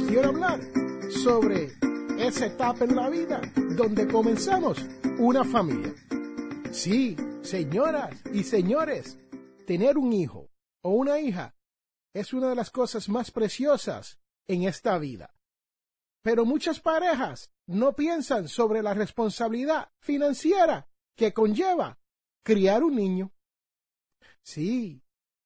quiero hablar sobre esa etapa en la vida donde comenzamos una familia. Sí, señoras y señores, tener un hijo o una hija es una de las cosas más preciosas en esta vida. Pero muchas parejas no piensan sobre la responsabilidad financiera que conlleva criar un niño. Sí,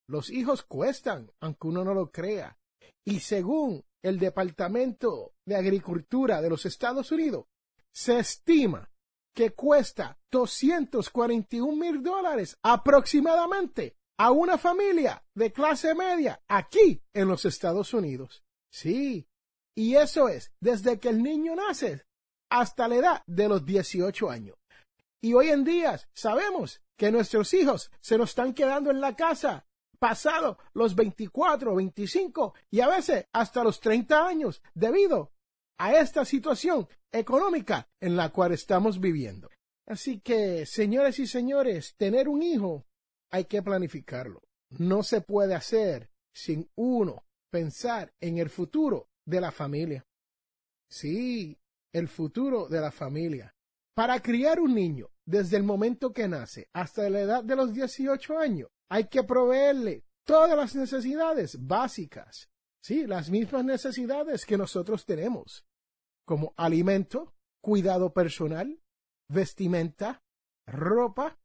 los hijos cuestan, aunque uno no lo crea. Y según el Departamento de Agricultura de los Estados Unidos, se estima que cuesta 241 mil dólares aproximadamente a una familia de clase media aquí en los Estados Unidos. Sí, y eso es desde que el niño nace hasta la edad de los 18 años. Y hoy en día sabemos que nuestros hijos se nos están quedando en la casa pasado los 24, 25 y a veces hasta los 30 años debido a esta situación económica en la cual estamos viviendo. Así que, señores y señores, tener un hijo hay que planificarlo. No se puede hacer sin uno pensar en el futuro de la familia. Sí, el futuro de la familia. Para criar un niño, desde el momento que nace hasta la edad de los 18 años, hay que proveerle todas las necesidades básicas, sí, las mismas necesidades que nosotros tenemos, como alimento, cuidado personal, vestimenta, ropa,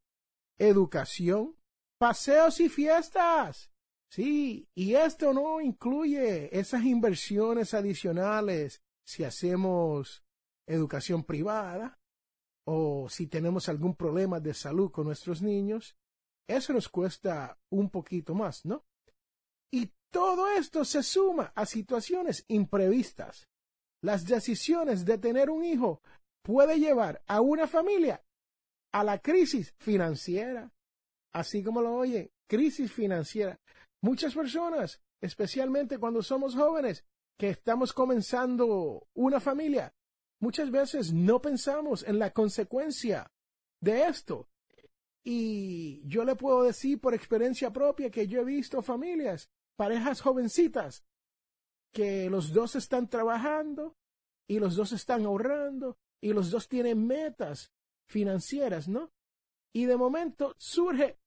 educación, paseos y fiestas. Sí, y esto no incluye esas inversiones adicionales si hacemos educación privada, o si tenemos algún problema de salud con nuestros niños, eso nos cuesta un poquito más, ¿no? Y todo esto se suma a situaciones imprevistas. Las decisiones de tener un hijo puede llevar a una familia a la crisis financiera, así como lo oye, crisis financiera. Muchas personas, especialmente cuando somos jóvenes, que estamos comenzando una familia, Muchas veces no pensamos en la consecuencia de esto. Y yo le puedo decir por experiencia propia que yo he visto familias, parejas jovencitas, que los dos están trabajando y los dos están ahorrando y los dos tienen metas financieras, ¿no? Y de momento surge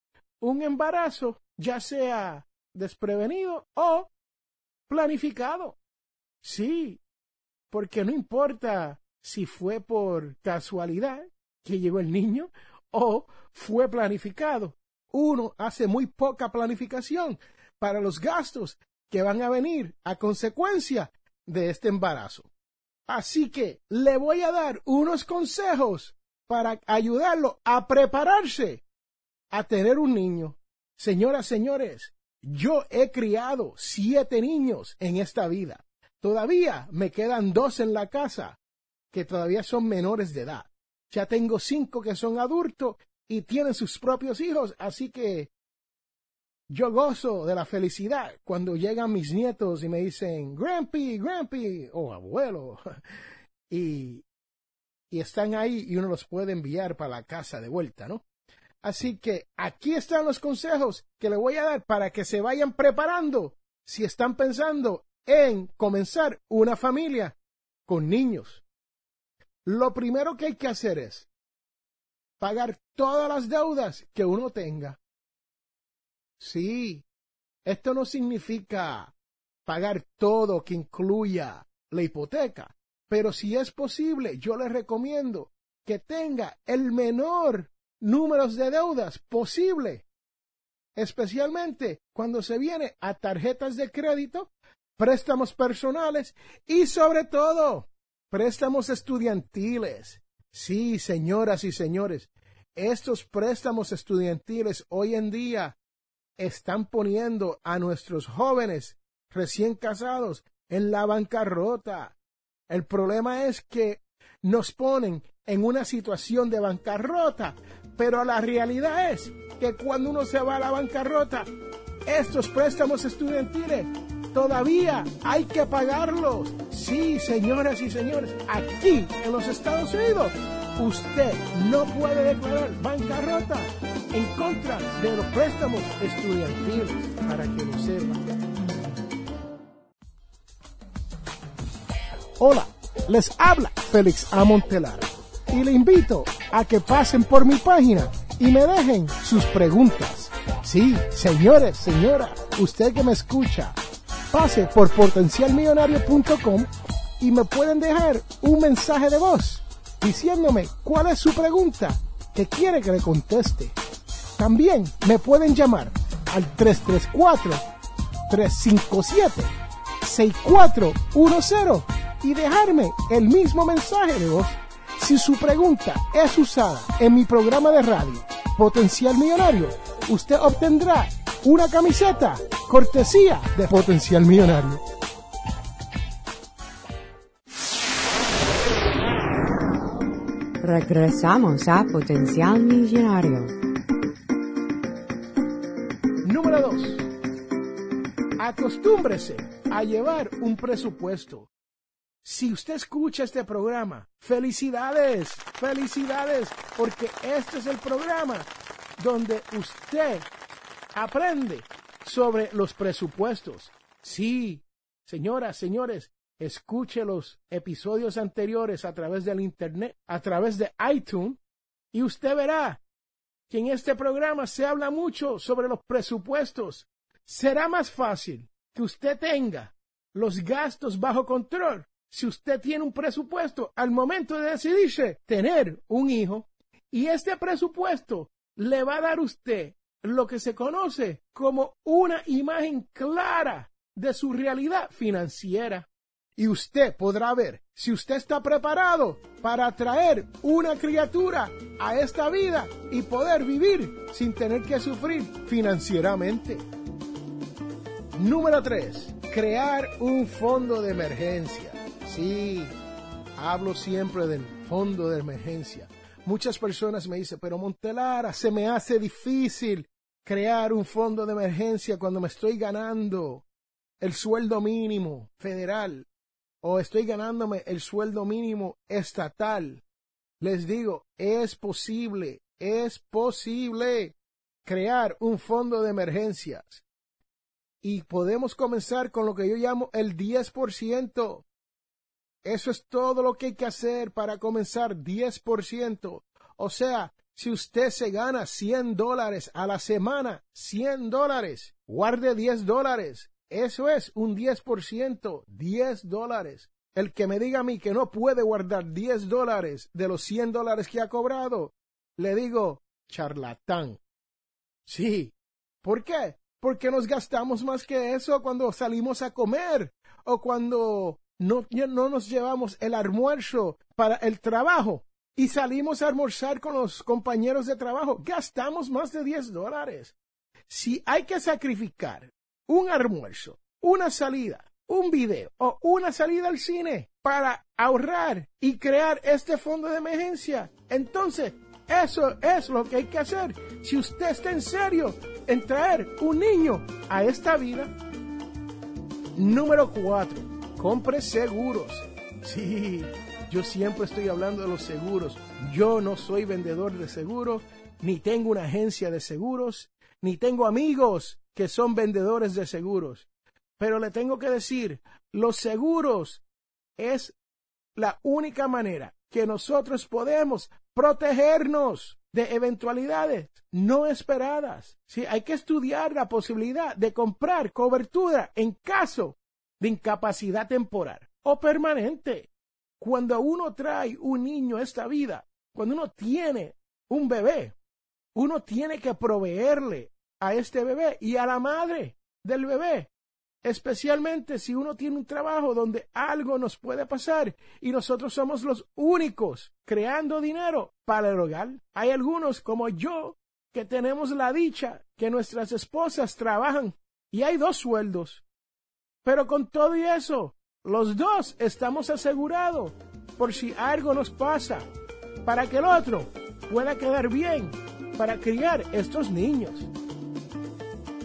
un embarazo, ya sea desprevenido o planificado. Sí, porque no importa si fue por casualidad que llegó el niño o fue planificado. Uno hace muy poca planificación para los gastos que van a venir a consecuencia de este embarazo. Así que le voy a dar unos consejos para ayudarlo a prepararse a tener un niño. Señoras, señores, yo he criado siete niños en esta vida. Todavía me quedan dos en la casa que todavía son menores de edad. Ya tengo cinco que son adultos y tienen sus propios hijos, así que yo gozo de la felicidad cuando llegan mis nietos y me dicen, Grampy, Grampy, o abuelo, y, y están ahí y uno los puede enviar para la casa de vuelta, ¿no? Así que aquí están los consejos que le voy a dar para que se vayan preparando si están pensando en comenzar una familia con niños. Lo primero que hay que hacer es pagar todas las deudas que uno tenga. Sí, esto no significa pagar todo que incluya la hipoteca. Pero si es posible, yo le recomiendo que tenga el menor número de deudas posible, especialmente cuando se viene a tarjetas de crédito, préstamos personales y sobre todo préstamos estudiantiles. Sí, señoras y señores, estos préstamos estudiantiles hoy en día están poniendo a nuestros jóvenes recién casados en la bancarrota. El problema es que nos ponen en una situación de bancarrota, pero la realidad es que cuando uno se va a la bancarrota, estos préstamos estudiantiles todavía hay que pagarlos. Sí, señoras y señores, aquí en los Estados Unidos, usted no puede declarar bancarrota en contra de los préstamos estudiantiles, para que lo sepa. Hola, les habla Félix Amontelar y le invito a que pasen por mi página y me dejen sus preguntas. Sí, señores, señora, usted que me escucha, pase por potencialmillonario.com y me pueden dejar un mensaje de voz diciéndome cuál es su pregunta que quiere que le conteste. También me pueden llamar al 334-357-6410 y dejarme el mismo mensaje de voz si su pregunta es usada en mi programa de radio Potencial Millonario, usted obtendrá una camiseta cortesía de Potencial Millonario. Regresamos a Potencial Millonario. Número 2. Acostúmbrese a llevar un presupuesto. Si usted escucha este programa, felicidades, felicidades, porque este es el programa donde usted aprende sobre los presupuestos. Sí, señoras, señores, escuche los episodios anteriores a través del Internet, a través de iTunes, y usted verá que en este programa se habla mucho sobre los presupuestos. Será más fácil que usted tenga los gastos bajo control si usted tiene un presupuesto al momento de decidirse tener un hijo y este presupuesto le va a dar a usted lo que se conoce como una imagen clara de su realidad financiera. Y usted podrá ver si usted está preparado para traer una criatura a esta vida y poder vivir sin tener que sufrir financieramente. Número 3. Crear un fondo de emergencia. Sí, hablo siempre del fondo de emergencia. Muchas personas me dicen, pero Montelara, se me hace difícil crear un fondo de emergencia cuando me estoy ganando el sueldo mínimo federal o estoy ganándome el sueldo mínimo estatal. Les digo, es posible, es posible crear un fondo de emergencias. Y podemos comenzar con lo que yo llamo el 10%. Eso es todo lo que hay que hacer para comenzar 10%. O sea, si usted se gana 100 dólares a la semana, 100 dólares, guarde 10 dólares. Eso es un 10%, 10 dólares. El que me diga a mí que no puede guardar 10 dólares de los 100 dólares que ha cobrado, le digo, charlatán. Sí. ¿Por qué? Porque nos gastamos más que eso cuando salimos a comer o cuando no, no nos llevamos el almuerzo para el trabajo y salimos a almorzar con los compañeros de trabajo, gastamos más de 10 dólares. Si hay que sacrificar un almuerzo, una salida, un video o una salida al cine para ahorrar y crear este fondo de emergencia, entonces eso es lo que hay que hacer. Si usted está en serio en traer un niño a esta vida. Número 4 compre seguros. Sí, yo siempre estoy hablando de los seguros. Yo no soy vendedor de seguros, ni tengo una agencia de seguros, ni tengo amigos que son vendedores de seguros. Pero le tengo que decir, los seguros es la única manera que nosotros podemos protegernos de eventualidades no esperadas. Sí, hay que estudiar la posibilidad de comprar cobertura en caso de incapacidad temporal. o permanente. Cuando uno trae un niño a esta vida, cuando uno tiene un bebé, uno tiene que proveerle a este bebé y a la madre del bebé, especialmente si uno tiene un trabajo donde algo nos puede pasar y nosotros somos los únicos creando dinero para el hogar. Hay algunos como yo que tenemos la dicha que nuestras esposas trabajan y hay dos sueldos. Pero con todo y eso, los dos estamos asegurados por si algo nos pasa, para que el otro pueda quedar bien para criar estos niños.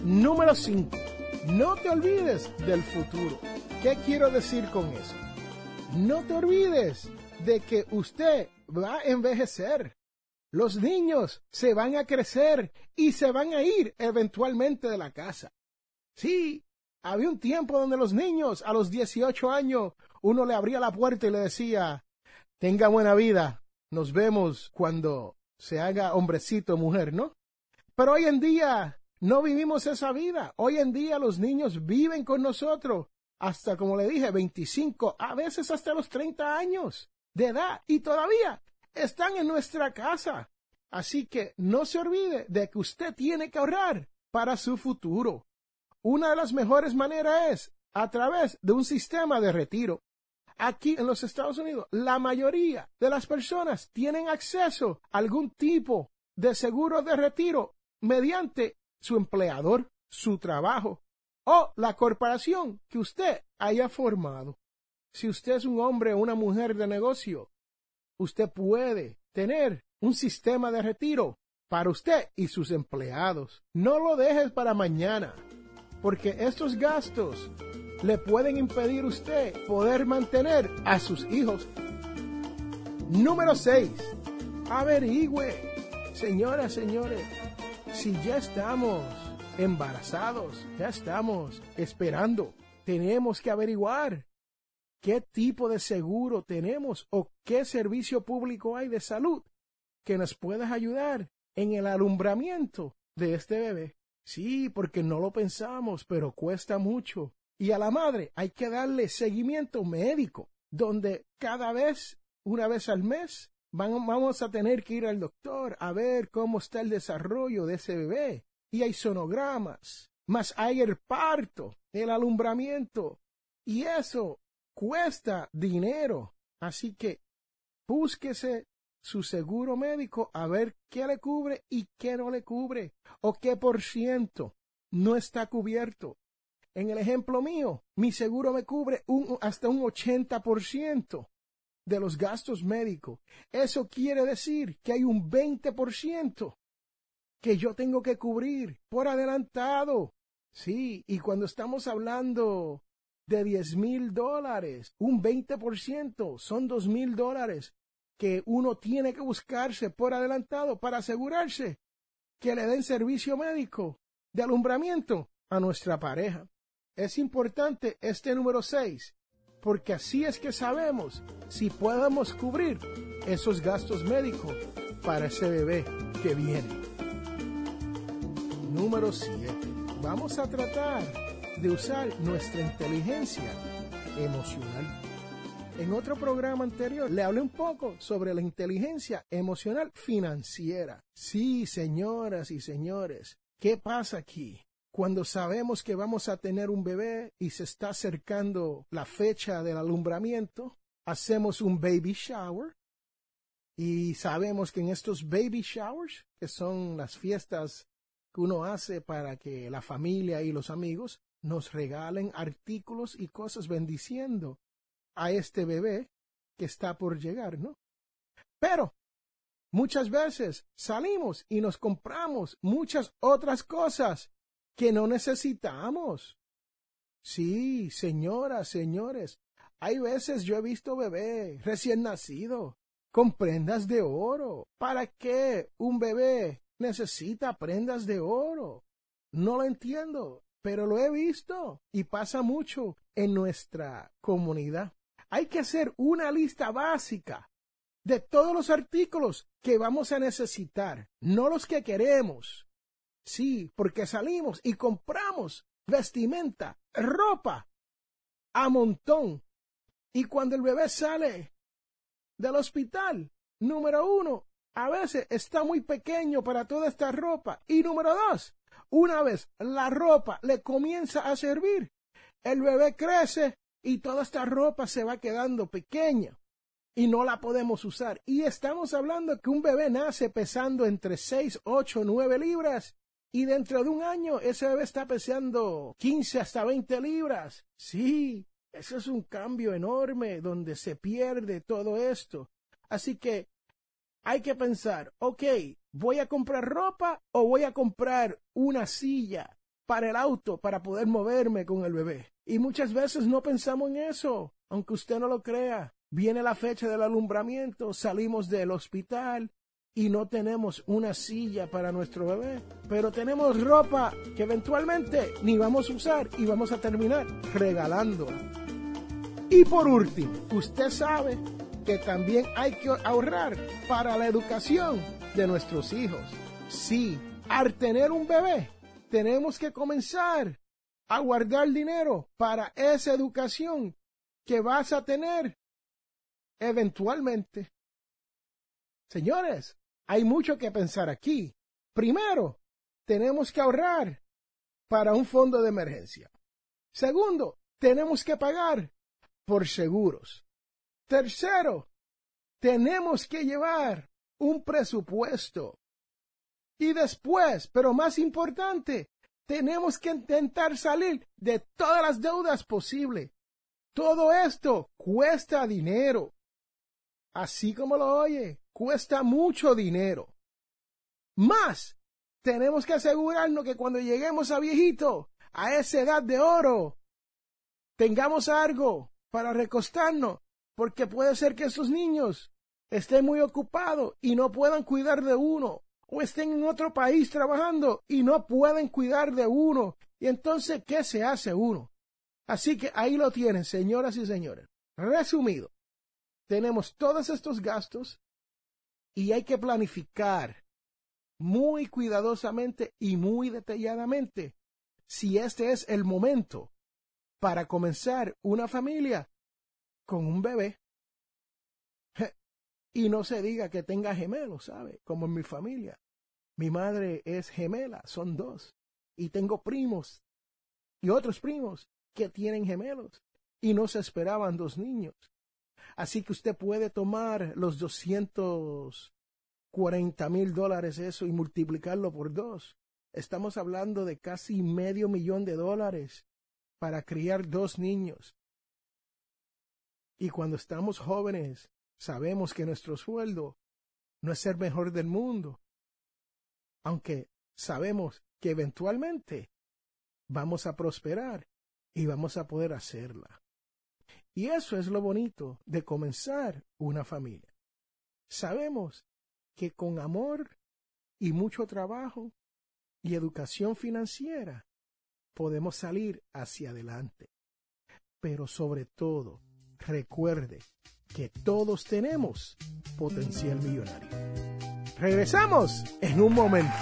Número 5. No te olvides del futuro. ¿Qué quiero decir con eso? No te olvides de que usted va a envejecer. Los niños se van a crecer y se van a ir eventualmente de la casa. Sí, había un tiempo donde los niños a los 18 años uno le abría la puerta y le decía, tenga buena vida, nos vemos cuando se haga hombrecito o mujer, ¿no? Pero hoy en día no vivimos esa vida. Hoy en día los niños viven con nosotros hasta, como le dije, 25, a veces hasta los 30 años de edad y todavía están en nuestra casa. Así que no se olvide de que usted tiene que ahorrar para su futuro. Una de las mejores maneras es a través de un sistema de retiro. Aquí en los Estados Unidos, la mayoría de las personas tienen acceso a algún tipo de seguro de retiro mediante su empleador, su trabajo o la corporación que usted haya formado. Si usted es un hombre o una mujer de negocio, usted puede tener un sistema de retiro para usted y sus empleados. No lo dejes para mañana, porque estos gastos le pueden impedir usted poder mantener a sus hijos. Número 6. Averigüe. Señoras, señores, si ya estamos embarazados, ya estamos esperando, tenemos que averiguar qué tipo de seguro tenemos o qué servicio público hay de salud que nos pueda ayudar en el alumbramiento de este bebé. Sí, porque no lo pensamos, pero cuesta mucho. Y a la madre hay que darle seguimiento médico, donde cada vez, una vez al mes, vamos a tener que ir al doctor a ver cómo está el desarrollo de ese bebé. Y hay sonogramas, más hay el parto, el alumbramiento. Y eso cuesta dinero. Así que búsquese su seguro médico a ver qué le cubre y qué no le cubre, o qué por ciento no está cubierto. En el ejemplo mío, mi seguro me cubre un, hasta un 80% de los gastos médicos. Eso quiere decir que hay un 20% que yo tengo que cubrir por adelantado. Sí, y cuando estamos hablando de 10 mil dólares, un 20% son dos mil dólares que uno tiene que buscarse por adelantado para asegurarse que le den servicio médico de alumbramiento a nuestra pareja. Es importante este número 6 porque así es que sabemos si podemos cubrir esos gastos médicos para ese bebé que viene. Número 7. Vamos a tratar de usar nuestra inteligencia emocional. En otro programa anterior le hablé un poco sobre la inteligencia emocional financiera. Sí, señoras y señores, ¿qué pasa aquí? cuando sabemos que vamos a tener un bebé y se está acercando la fecha del alumbramiento, hacemos un baby shower y sabemos que en estos baby showers, que son las fiestas que uno hace para que la familia y los amigos nos regalen artículos y cosas bendiciendo a este bebé que está por llegar, ¿no? Pero muchas veces salimos y nos compramos muchas otras cosas que no necesitamos. Sí, señoras, señores, hay veces yo he visto bebé recién nacido con prendas de oro. ¿Para qué un bebé necesita prendas de oro? No lo entiendo, pero lo he visto y pasa mucho en nuestra comunidad. Hay que hacer una lista básica de todos los artículos que vamos a necesitar, no los que queremos, Sí, porque salimos y compramos vestimenta, ropa, a montón. Y cuando el bebé sale del hospital, número uno, a veces está muy pequeño para toda esta ropa. Y número dos, una vez la ropa le comienza a servir, el bebé crece y toda esta ropa se va quedando pequeña y no la podemos usar. Y estamos hablando que un bebé nace pesando entre 6, 8, 9 libras y dentro de un año ese bebé está pesando 15 hasta 20 libras. Sí, eso es un cambio enorme donde se pierde todo esto. Así que hay que pensar, ok, ¿voy a comprar ropa o voy a comprar una silla para el auto para poder moverme con el bebé? Y muchas veces no pensamos en eso, aunque usted no lo crea. Viene la fecha del alumbramiento, salimos del hospital y no tenemos una silla para nuestro bebé, pero tenemos ropa que eventualmente ni vamos a usar y vamos a terminar regalándola. Y por último, usted sabe que también hay que ahorrar para la educación de nuestros hijos. Sí, al tener un bebé, tenemos que comenzar a guardar dinero para esa educación que vas a tener eventualmente. Señores, hay mucho que pensar aquí. Primero, tenemos que ahorrar para un fondo de emergencia. Segundo, tenemos que pagar por seguros. Tercero, tenemos que llevar un presupuesto. Y después, pero más importante, tenemos que intentar salir de todas las deudas posibles. Todo esto cuesta dinero. Así como lo oye, cuesta mucho dinero. Más, tenemos que asegurarnos que cuando lleguemos a viejito, a esa edad de oro, tengamos algo para recostarnos porque puede ser que esos niños estén muy ocupados y no puedan cuidar de uno, o estén en otro país trabajando y no pueden cuidar de uno. Y entonces, ¿qué se hace uno? Así que ahí lo tienen, señoras y señores. Resumido, tenemos todos estos gastos y hay que planificar muy cuidadosamente y muy detalladamente si este es el momento para comenzar una familia con un bebé. Y no se diga que tenga gemelos, ¿sabe? Como en mi familia. Mi madre es gemela, son dos. Y tengo primos y otros primos que tienen gemelos. Y no se esperaban dos niños. Así que usted puede tomar los doscientos cuarenta mil dólares eso y multiplicarlo por dos. Estamos hablando de casi medio millón de dólares para criar dos niños. Y cuando estamos jóvenes, sabemos que nuestro sueldo no es el mejor del mundo, aunque sabemos que eventualmente vamos a prosperar y vamos a poder hacerla. Y eso es lo bonito de comenzar una familia. Sabemos que con amor y mucho trabajo y educación financiera podemos salir hacia adelante. Pero sobre todo, recuerde que todos tenemos potencial millonario. Regresamos en un momento.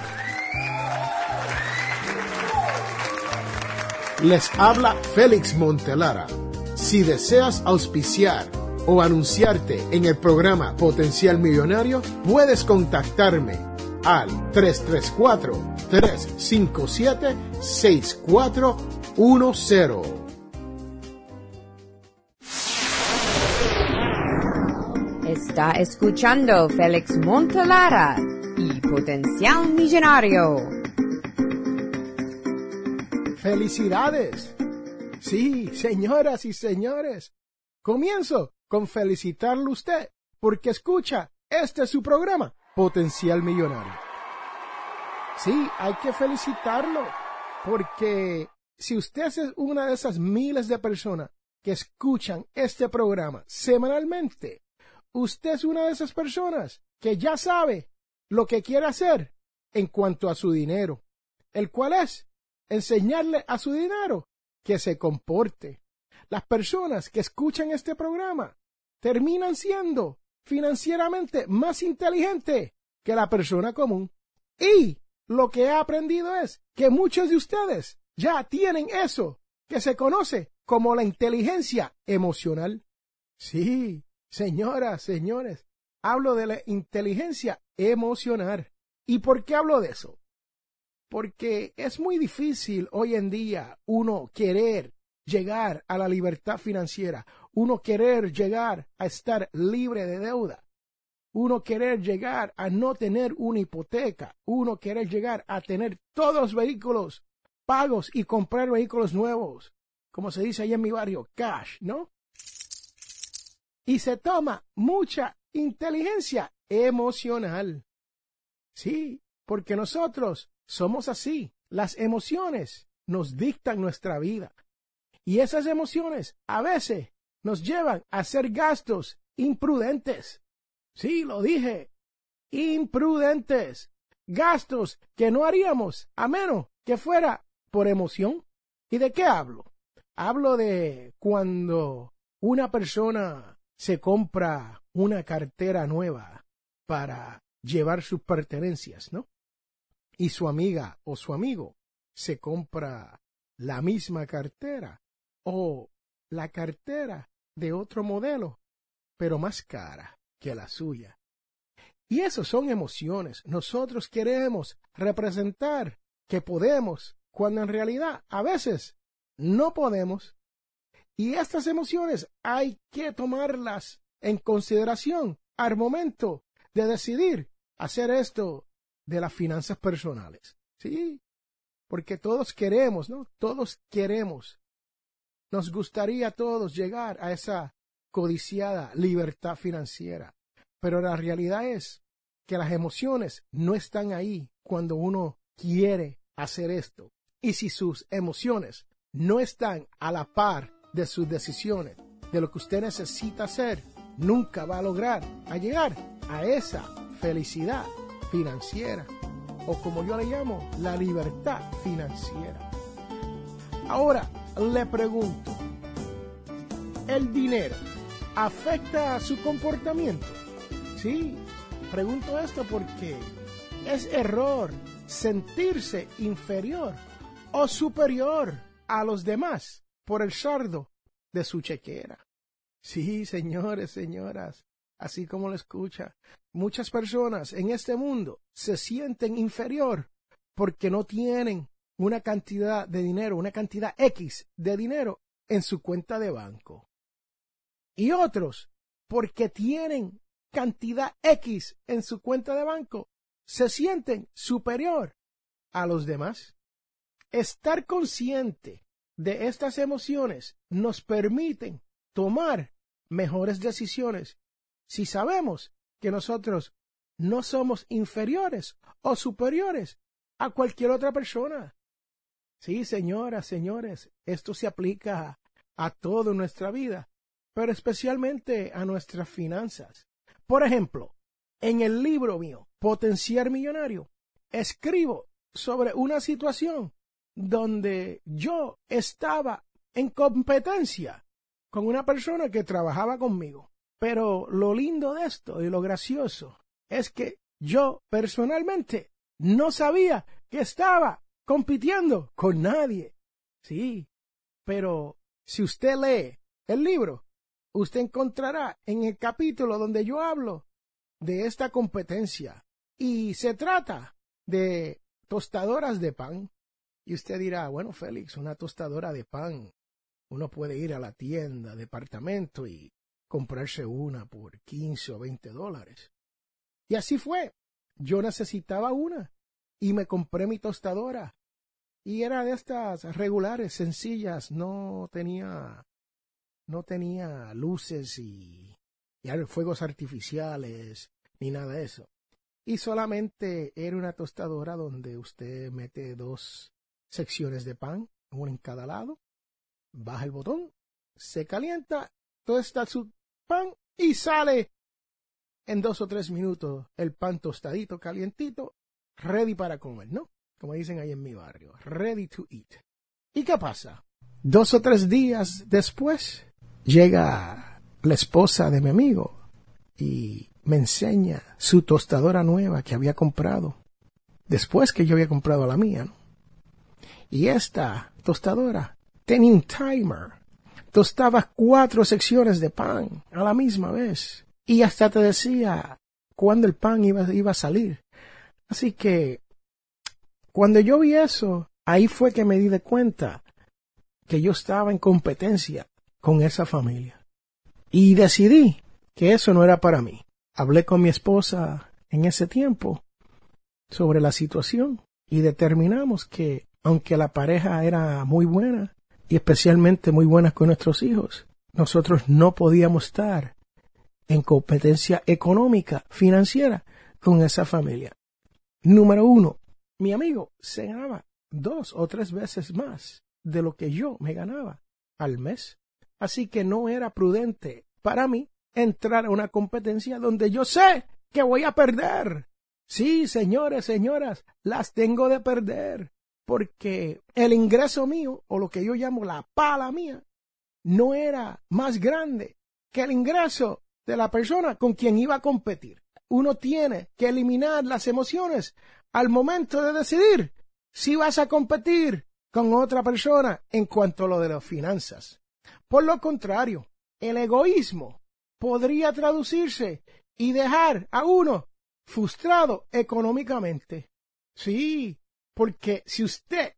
Les habla Félix Montelara. Si deseas auspiciar o anunciarte en el programa Potencial Millonario, puedes contactarme al 334-357-6410. Está escuchando Félix Montelara y Potencial Millonario. ¡Felicidades! Sí, señoras y señores. Comienzo con felicitarlo usted porque escucha este es su programa, Potencial Millonario. Sí, hay que felicitarlo porque si usted es una de esas miles de personas que escuchan este programa semanalmente, usted es una de esas personas que ya sabe lo que quiere hacer en cuanto a su dinero, el cual es enseñarle a su dinero que se comporte. Las personas que escuchan este programa terminan siendo financieramente más inteligentes que la persona común. Y lo que he aprendido es que muchos de ustedes ya tienen eso que se conoce como la inteligencia emocional. Sí, señoras, señores, hablo de la inteligencia emocional. ¿Y por qué hablo de eso? Porque es muy difícil hoy en día uno querer llegar a la libertad financiera, uno querer llegar a estar libre de deuda, uno querer llegar a no tener una hipoteca, uno querer llegar a tener todos los vehículos pagos y comprar vehículos nuevos, como se dice ahí en mi barrio, cash, ¿no? Y se toma mucha inteligencia emocional. Sí, porque nosotros somos así. Las emociones nos dictan nuestra vida. Y esas emociones a veces nos llevan a hacer gastos imprudentes. Sí, lo dije. Imprudentes. Gastos que no haríamos a menos que fuera por emoción. ¿Y de qué hablo? Hablo de cuando una persona se compra una cartera nueva para llevar sus pertenencias, ¿no? Y su amiga o su amigo se compra la misma cartera o la cartera de otro modelo, pero más cara que la suya. Y eso son emociones. Nosotros queremos representar que podemos cuando en realidad a veces no podemos. Y estas emociones hay que tomarlas en consideración al momento de decidir hacer esto de las finanzas personales. Sí, porque todos queremos, ¿no? Todos queremos. Nos gustaría a todos llegar a esa codiciada libertad financiera. Pero la realidad es que las emociones no están ahí cuando uno quiere hacer esto. Y si sus emociones no están a la par de sus decisiones, de lo que usted necesita hacer, nunca va a lograr a llegar a esa felicidad financiera o como yo le llamo, la libertad financiera. Ahora le pregunto, ¿el dinero afecta a su comportamiento? Sí, pregunto esto porque es error sentirse inferior o superior a los demás por el sardo de su chequera. Sí, señores, señoras, así como lo escucha, muchas personas en este mundo se sienten inferior porque no tienen una cantidad de dinero, una cantidad X de dinero en su cuenta de banco. Y otros, porque tienen cantidad X en su cuenta de banco, se sienten superior a los demás. Estar consciente de estas emociones nos permiten tomar mejores decisiones si sabemos que nosotros no somos inferiores o superiores a cualquier otra persona. Sí, señoras, señores, esto se aplica a toda nuestra vida, pero especialmente a nuestras finanzas. Por ejemplo, en el libro mío, Potenciar Millonario, escribo sobre una situación donde yo estaba en competencia con una persona que trabajaba conmigo. Pero lo lindo de esto y lo gracioso es que yo personalmente no sabía que estaba compitiendo con nadie. Sí, pero si usted lee el libro, usted encontrará en el capítulo donde yo hablo de esta competencia. Y se trata de tostadoras de pan. Y usted dirá, bueno, Félix, una tostadora de pan. Uno puede ir a la tienda, departamento y comprarse una por 15 o 20 dólares. Y así fue. Yo necesitaba una y me compré mi tostadora. Y era de estas regulares, sencillas, no tenía no tenía luces y, y fuegos artificiales ni nada de eso. Y solamente era una tostadora donde usted mete dos secciones de pan, una en cada lado, baja el botón, se calienta, todo está su pan y sale en dos o tres minutos el pan tostadito, calientito, ready para comer, ¿no? Como dicen ahí en mi barrio, ready to eat. ¿Y qué pasa? Dos o tres días después llega la esposa de mi amigo y me enseña su tostadora nueva que había comprado, después que yo había comprado la mía, ¿no? Y esta tostadora tenía un timer tostabas cuatro secciones de pan a la misma vez. Y hasta te decía cuándo el pan iba, iba a salir. Así que cuando yo vi eso, ahí fue que me di de cuenta que yo estaba en competencia con esa familia. Y decidí que eso no era para mí. Hablé con mi esposa en ese tiempo sobre la situación y determinamos que aunque la pareja era muy buena y especialmente muy buena con nuestros hijos, nosotros no podíamos estar en competencia económica, financiera con esa familia. Número uno, mi amigo se ganaba dos o tres veces más de lo que yo me ganaba al mes. Así que no era prudente para mí entrar a una competencia donde yo sé que voy a perder. Sí, señores, señoras, las tengo de perder, porque el ingreso mío, o lo que yo llamo la pala mía, no era más grande que el ingreso de la persona con quien iba a competir. Uno tiene que eliminar las emociones al momento de decidir si vas a competir con otra persona en cuanto a lo de las finanzas. Por lo contrario, el egoísmo podría traducirse y dejar a uno frustrado económicamente. Sí, porque si usted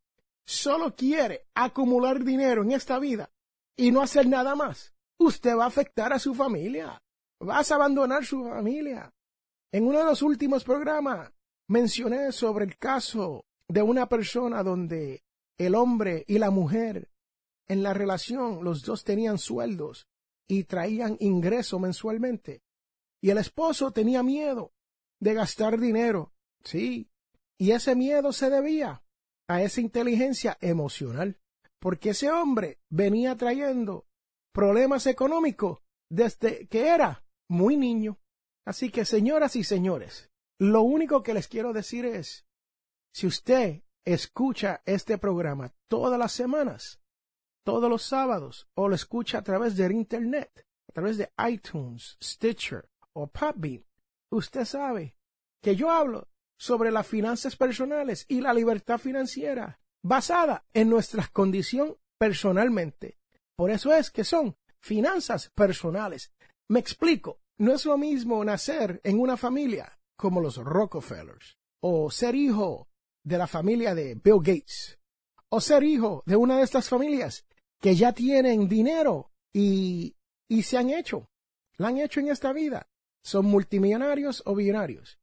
solo quiere acumular dinero en esta vida y no hacer nada más, usted va a afectar a su familia. Vas a abandonar su familia. En uno de los últimos programas mencioné sobre el caso de una persona donde el hombre y la mujer en la relación los dos tenían sueldos y traían ingreso mensualmente. Y el esposo tenía miedo de gastar dinero. Sí, y ese miedo se debía a esa inteligencia emocional, porque ese hombre venía trayendo problemas económicos desde que era muy niño. Así que, señoras y señores, lo único que les quiero decir es, si usted escucha este programa todas las semanas, todos los sábados, o lo escucha a través del Internet, a través de iTunes, Stitcher o Podbean, usted sabe que yo hablo sobre las finanzas personales y la libertad financiera basada en nuestra condición personalmente. Por eso es que son finanzas personales. Me explico, no es lo mismo nacer en una familia como los Rockefellers o ser hijo de la familia de Bill Gates o ser hijo de una de estas familias que ya tienen dinero y, y se han hecho, la han hecho en esta vida. Son multimillonarios o billonarios.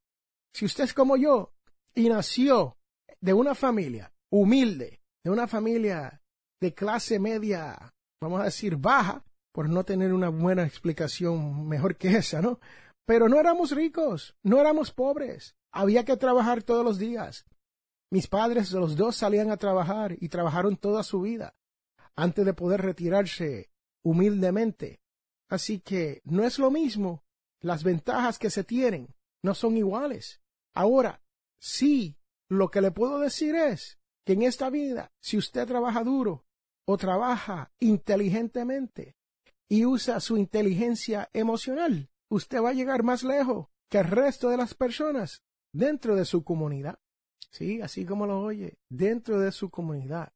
Si usted es como yo y nació de una familia humilde, de una familia de clase media, vamos a decir baja, por no tener una buena explicación mejor que esa, ¿no? Pero no éramos ricos, no éramos pobres, había que trabajar todos los días. Mis padres, los dos, salían a trabajar y trabajaron toda su vida antes de poder retirarse humildemente. Así que no es lo mismo, las ventajas que se tienen no son iguales. Ahora, sí, lo que le puedo decir es que en esta vida, si usted trabaja duro o trabaja inteligentemente y usa su inteligencia emocional, usted va a llegar más lejos que el resto de las personas dentro de su comunidad. Sí, así como lo oye, dentro de su comunidad.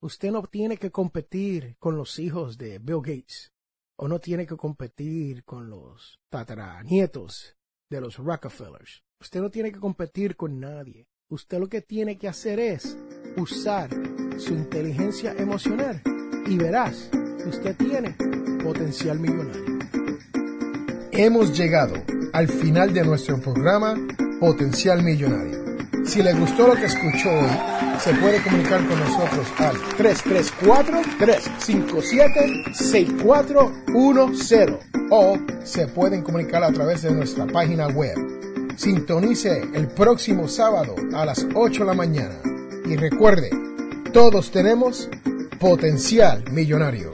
Usted no tiene que competir con los hijos de Bill Gates o no tiene que competir con los tataranietos de los Rockefellers. Usted no tiene que competir con nadie. Usted lo que tiene que hacer es usar su inteligencia emocional y verás que usted tiene potencial millonario. Hemos llegado al final de nuestro programa Potencial Millonario. Si le gustó lo que escuchó hoy, se puede comunicar con nosotros al 334-357-6410 o se pueden comunicar a través de nuestra página web. Sintonice el próximo sábado a las 8 de la mañana y recuerde, todos tenemos potencial millonario.